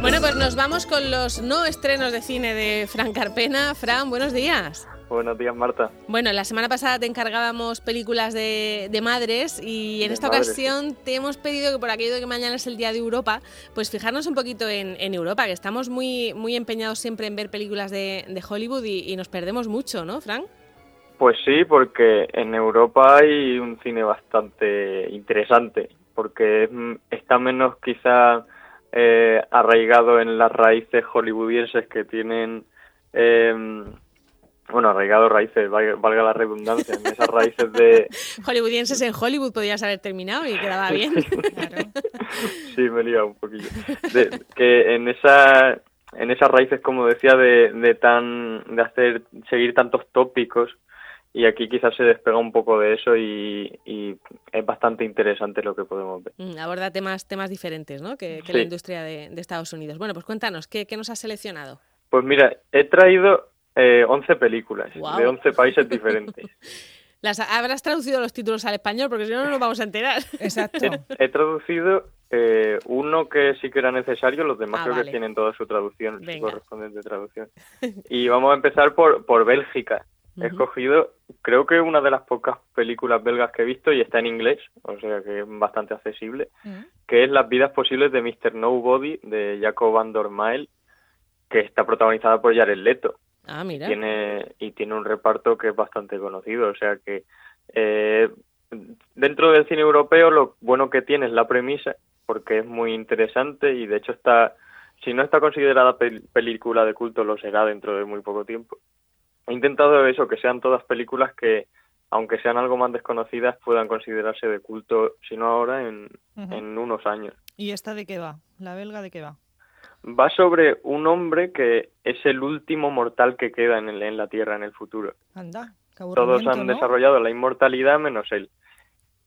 Bueno, pues nos vamos con los no estrenos de cine de Fran Carpena. Fran, buenos días. Buenos días, Marta. Bueno, la semana pasada te encargábamos películas de, de madres y en De esta madres, ocasión te hemos pedido que por aquello de que mañana es el Día de Europa, pues fijarnos un poquito en, en Europa, que estamos muy, muy empeñados siempre en ver películas de, de Hollywood y, y nos perdemos mucho, ¿no, Fran? Pues sí, porque en Europa hay un cine bastante interesante, porque está menos quizá eh, arraigado en las raíces hollywoodienses que tienen, eh, bueno, arraigado raíces, valga, la redundancia, en esas raíces de, Hollywoodienses en Hollywood podías haber terminado y quedaba bien. sí, me he liado un poquillo. De- que en esa en esas raíces, como decía, de, de tan de hacer seguir tantos tópicos y aquí quizás se despega un poco de eso y, y es bastante interesante lo que podemos ver. Mm, Aborda temas, temas diferentes, ¿no? Que, que la industria de, de Estados Unidos. Bueno, pues cuéntanos, ¿qué, qué nos has seleccionado? Pues mira, he traído eh, 11 películas de 11 países diferentes. Las, habrás traducido los títulos al español porque si no, no nos vamos a enterar. Exacto. He traducido eh, uno que sí que era necesario, los demás Ah, creo vale. que tienen toda su traducción, su correspondiente traducción. Y vamos a empezar por, por Bélgica. He escogido, creo que una de las pocas películas belgas que he visto y está en inglés, o sea que es bastante accesible, Mm. que es Las vidas posibles de Mr. Nobody de Jacob van Mile, que está protagonizada por Jared Leto Ah, mira. tiene y tiene un reparto que es bastante conocido o sea que eh, dentro del cine europeo lo bueno que tiene es la premisa porque es muy interesante y de hecho está si no está considerada pel- película de culto lo será dentro de muy poco tiempo he intentado eso que sean todas películas que aunque sean algo más desconocidas puedan considerarse de culto si no ahora en, Ujú. en unos años ¿Y esta de qué va? ¿La belga de qué va? va sobre un hombre que es el último mortal que queda en, el- en la Tierra en el futuro Anda, qué Todos han ¿no? desarrollado la inmortalidad menos él.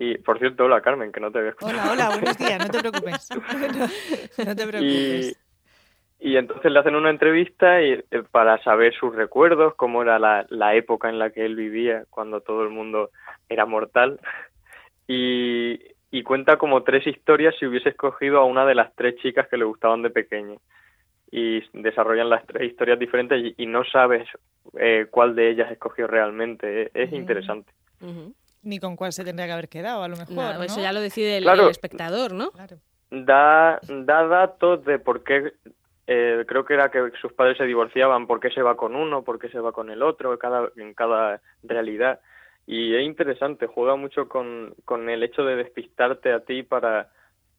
Y, por cierto, hola Carmen, que no te había escuchado. Hola, hola, buenos días, no te preocupes. No, no te preocupes. y entonces le hacen una entrevista y, eh, para saber sus recuerdos, cómo era la, la época en la que él vivía, cuando todo el mundo era mortal. Y, y cuenta como tres historias si hubiese escogido a una de las tres chicas que le gustaban de pequeño. Y desarrollan las tres historias diferentes y, y no sabes eh, cuál de ellas escogió realmente. Es, es interesante. Ni con cuál se tendría que haber quedado, a lo mejor. No, ¿no? Eso ya lo decide el, Claro. el espectador, ¿no? Claro. da, da datos de por qué, eh, creo que era que sus padres se divorciaban, por qué se va con uno, por qué se va con el otro, cada, en cada realidad. Y es interesante, juega mucho con, con el hecho de despistarte a ti para,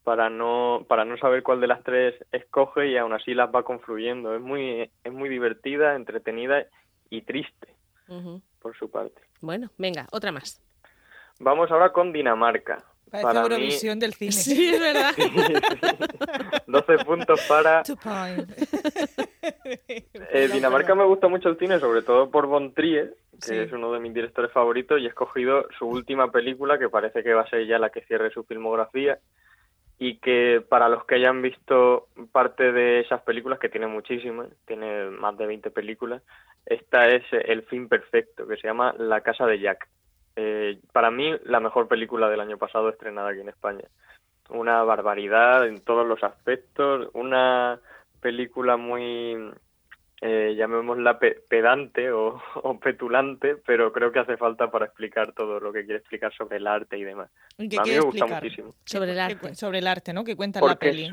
para, no, para no saber cuál de las tres escoge y aún así las va confluyendo. Es muy, es muy divertida, entretenida y triste, por su parte. Bueno, venga, otra más. Vamos ahora con Dinamarca. Parece Para mí, Eurovisión del cine. Sí, es verdad. 12 puntos para Two point. Eh, Dinamarca me gusta mucho el cine, sobre todo por Von Trier, que Sí. es uno de mis directores favoritos, y he escogido su última película, que parece que va a ser ya la que cierre su filmografía, y que para los que hayan visto parte de esas películas, que tiene muchísimas, tiene más de 20 películas, esta es El fin perfecto, que se llama La casa de Jack. Eh, para mí, la mejor película del año pasado estrenada aquí en España. Una barbaridad en todos los aspectos, una película muy, eh, llamémosla pe- pedante o, o petulante, pero creo que hace falta para explicar todo lo que quiere explicar sobre el arte y demás. ¿Y qué A mí me gusta muchísimo. Sobre el ¿Qué arte. cu- sobre el arte, ¿no? Que cuenta en la peli.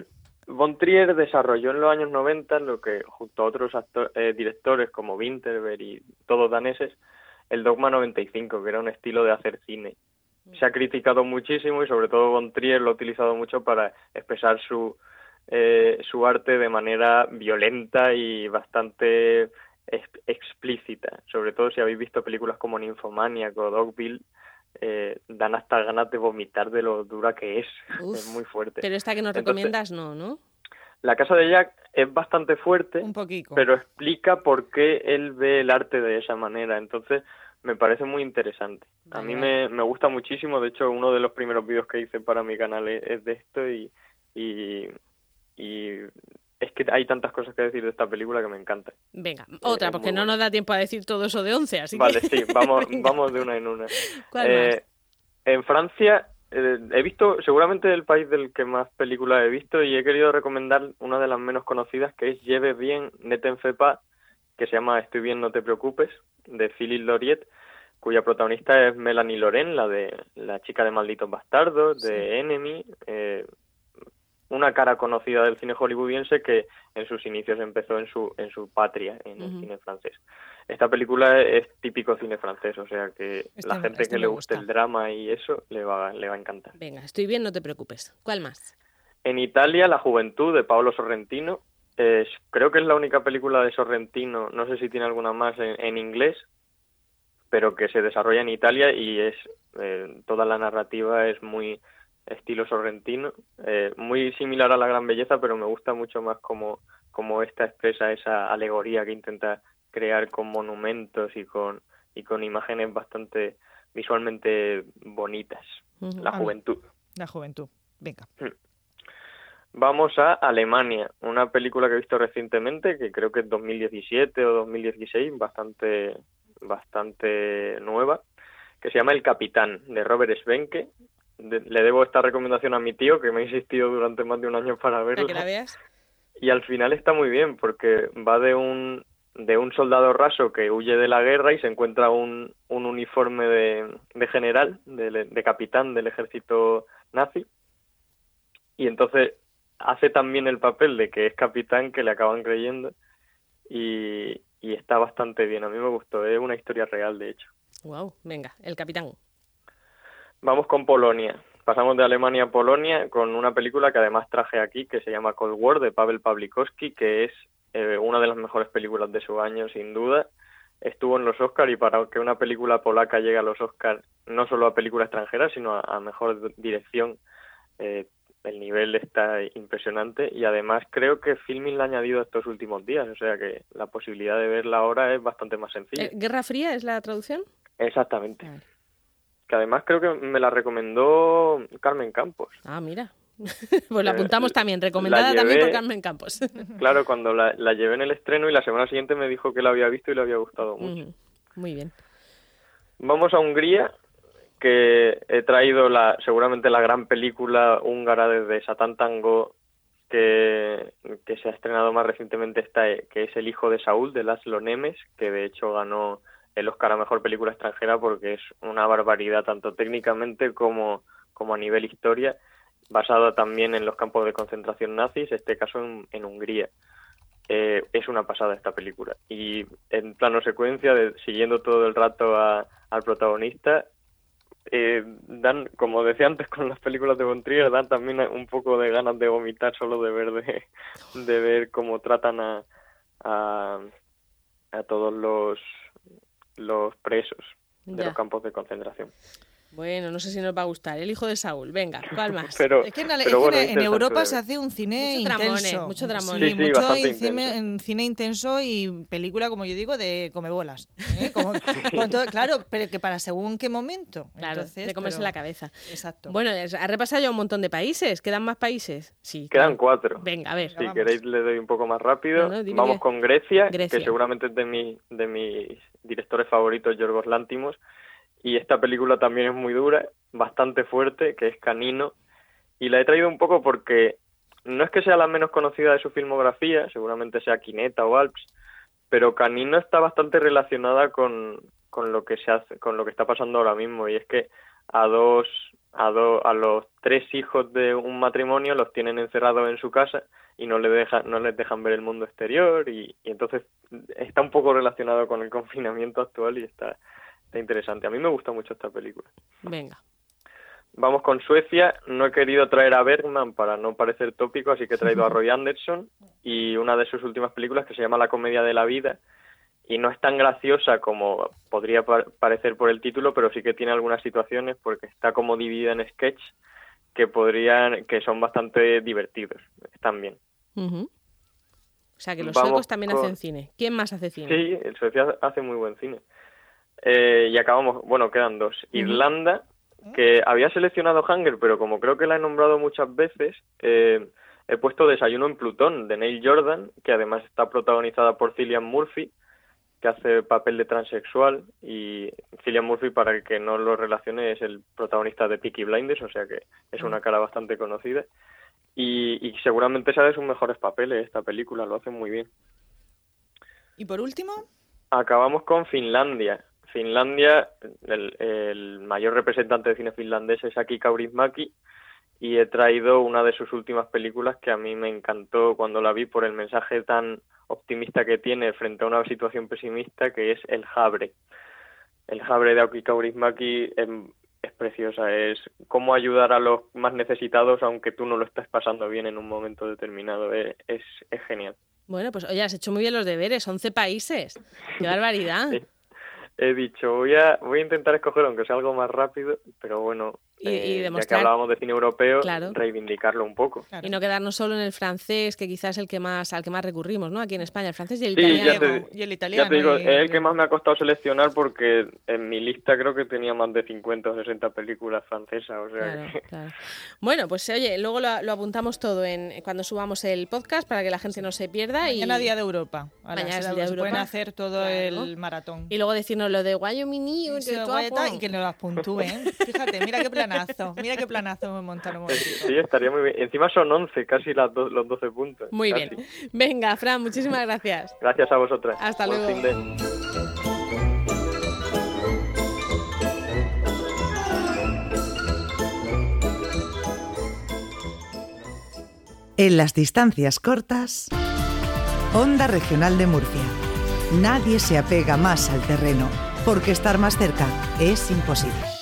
Von Trier desarrolló en los años 90 lo que junto a otros acto- eh, directores como Winterberg y todos daneses, el Dogma 95, que era un estilo de hacer cine. Se ha criticado muchísimo y sobre todo Von Trier lo ha utilizado mucho para expresar su eh, su arte de manera violenta y bastante ex- explícita. Sobre todo si habéis visto películas como Nymphomaniac o Dogville, eh, dan hasta ganas de vomitar de lo dura que es. Uf, es muy fuerte. Pero esta que nos Entonces- recomiendas, no, ¿no? La casa de Jack es bastante fuerte, Un poquito. pero explica por qué él ve el arte de esa manera. Entonces, me parece muy interesante. A mí me, me gusta muchísimo. De hecho, uno de los primeros vídeos que hice para mi canal es, es de esto y, y, y es que hay tantas cosas que decir de esta película que me encanta. Venga, otra, es porque no buena. nos da tiempo a decir todo eso de 11, así Vale, que... sí, vamos, vamos de una en una. ¿Cuál Eh, más? en Francia eh, he visto, seguramente el país del que más películas he visto y he querido recomendar una de las menos conocidas que es Lleve bien, Neten Fepa, que se llama Estoy bien, no te preocupes, de Phyllis Lauriet, cuya protagonista es Melanie Loren, la de la chica de Malditos Bastardos, de Enemy, eh, una cara conocida del cine hollywoodiense que en sus inicios empezó en su en su patria, en el cine francés. Esta película es típico cine francés, o sea que Este- la gente este que le guste gusta. el drama y eso le va, le va a encantar. Venga, estoy bien, no te preocupes. ¿Cuál más? En Italia, La Juventud de Paolo Sorrentino. es- creo que es la única película de Sorrentino, no sé si tiene alguna más en, en inglés, pero que se desarrolla en Italia y es eh, toda la narrativa es muy estilo sorrentino, eh, muy similar a La Gran Belleza, pero me gusta mucho más como, como esta expresa esa alegoría que intenta crear con monumentos y con, y con imágenes bastante visualmente bonitas. La juventud. La juventud. Venga. Vamos a Alemania, una película que he visto recientemente, que creo que es 2017 o 2016, bastante, bastante nueva, que se llama El Capitán, de Robert Svenke. De- le debo esta recomendación a mi tío, que me ha insistido durante más de un año para verla. que la veas. Y al final está muy bien, porque va de un, de un soldado raso que huye de la guerra y se encuentra un, un uniforme de, de general, de, de capitán del ejército nazi. Y entonces hace también el papel de que es capitán que le acaban creyendo y, y está bastante bien. A mí me gustó, es una historia real, de hecho. Wow, venga, el capitán. Vamos con Polonia. Pasamos de Alemania a Polonia con una película que además traje aquí que se llama Cold War de Pavel Pawlikowski, que es eh, una de las mejores películas de su año, sin duda. Estuvo en los Oscars y para que una película polaca llegue a los Oscars, no solo a película extranjera, sino a, a mejor dirección, eh, el nivel está impresionante y además creo que Filmin la ha añadido estos últimos días, o sea que la posibilidad de verla ahora es bastante más sencilla. Eh, ¿Guerra Fría es la traducción? Exactamente. Que además creo que me la recomendó Carmen Campos. Ah, mira. pues la Eh, apuntamos también, recomendada también por Carmen Campos. Claro, cuando la, la llevé en el estreno y la semana siguiente me dijo que la había visto y le había gustado mucho. Muy bien. Vamos a Hungría, que he traído la seguramente la gran película húngara desde Satán Tango que, que se ha estrenado más recientemente esta, que es El hijo de Saúl de Laszlo Nemes, que de hecho ganó el Oscar a mejor película extranjera porque es una barbaridad tanto técnicamente como, como a nivel historia, basada también en los campos de concentración nazis, este caso en, Hungría. Eh, es una pasada esta película. Y en plano secuencia, de- siguiendo todo el rato a- al protagonista, eh, dan, como decía antes con las películas de Von Trier, dan también un poco de ganas de vomitar solo de ver de, de ver cómo tratan a, a, a todos los los presos de Ya. los campos de concentración. Bueno, no sé si nos va a gustar. El hijo de Saúl, venga, ¿cuál más? Pero, Es que en, Ale- pero es que bueno, en- es en interesante Europa se hace un cine Mucho intenso. mucho tramone. Sí, sí, mucho cine, intenso. en cine intenso y película, como yo digo, de comebolas. ¿eh? Como- con todo- claro, pero que para según qué momento. Claro, Entonces, de comerse pero- la cabeza. Exacto. Bueno, ha repasado ya un montón de países. ¿Quedan más países? Sí. Quedan cuatro. Venga, a ver. Si vamos. queréis le doy un poco más rápido. No, no, dime Vamos que- con Grecia, Grecia. que seguramente es de, mi, de mis directores favoritos, Yorgos Lántimos. Y esta película también es muy dura, bastante fuerte, que es Canino. Y la he traído un poco porque no es que sea la menos conocida de su filmografía, seguramente sea Quineta o Alps, pero Canino está bastante relacionada con, con lo que se hace, con lo que está pasando ahora mismo. Y es que a dos, a dos, a los tres hijos de un matrimonio los tienen encerrados en su casa y no les dejan, no les dejan ver el mundo exterior y, y entonces está un poco relacionado con el confinamiento actual y está, está interesante. A mí me gusta mucho esta película. Venga. Vamos con Suecia. No he querido traer a Bergman para no parecer tópico, así que he traído a Roy Anderson y una de sus últimas películas que se llama La comedia de la vida. Y no es tan graciosa como podría pa- parecer por el título, pero sí que tiene algunas situaciones porque está como dividida en sketch que podrían, que son bastante divertidos. Están bien. O sea, que los Vamos suecos también con- hacen cine. ¿Quién más hace cine? Sí, el Suecia hace muy buen cine. Eh, y acabamos, bueno, quedan dos. Irlanda, que había seleccionado Hunger, pero como creo que la he nombrado muchas veces, eh, he puesto Desayuno en Plutón, de Neil Jordan, que además está protagonizada por Cillian Murphy, que hace papel de transexual y Cillian Murphy, para el que no lo relacione, es el protagonista de Peaky Blinders, o sea que es una cara bastante conocida. Y, y seguramente sabe sus mejores papeles esta película, lo hace muy bien. ¿Y por último? Acabamos con Finlandia. Finlandia, el, el mayor representante de cine finlandés es Aki Kaurismäki, y he traído una de sus últimas películas que a mí me encantó cuando la vi por el mensaje tan optimista que tiene frente a una situación pesimista que es El Jabre. El Jabre de Aoki Kaurismäki es, es preciosa, es cómo ayudar a los más necesitados aunque tú no lo estés pasando bien en un momento determinado, es, es, es genial. Bueno, pues oye, has hecho muy bien los deberes, 11 países. ¡Qué barbaridad! Sí. He dicho, voy a, voy a intentar escoger, aunque sea algo más rápido, pero bueno, y, y eh, ya que hablábamos de cine europeo, claro. reivindicarlo un poco. Claro. Y no quedarnos solo en el francés, que quizás es el que más, al que más recurrimos, ¿no? Aquí en España, el francés y el sí, italiano. Ya te, y el italiano. Ya te digo, y... es el que más me ha costado seleccionar porque en mi lista creo que tenía más de 50 o 60 películas francesas. O sea claro, que... claro. Bueno, pues oye, luego lo, lo, apuntamos todo en cuando subamos el podcast para que la gente no se pierda. Mañana y... día de Europa. A Mañana es día de Europa. Pueden hacer todo el maratón. Y luego decirnos lo de Wyoming y, y que nos las puntúen. Fíjate, mira qué planazo, mira qué planazo hemos montado un Sí, estaría muy bien. Encima son 11, casi las do los 12 puntos. Muy casi. bien. Venga, Fran, muchísimas gracias. Gracias a vosotras. Hasta Buen luego. Fin de... En las distancias cortas, Onda Regional de Murcia. Nadie se apega más al terreno, porque estar más cerca es imposible.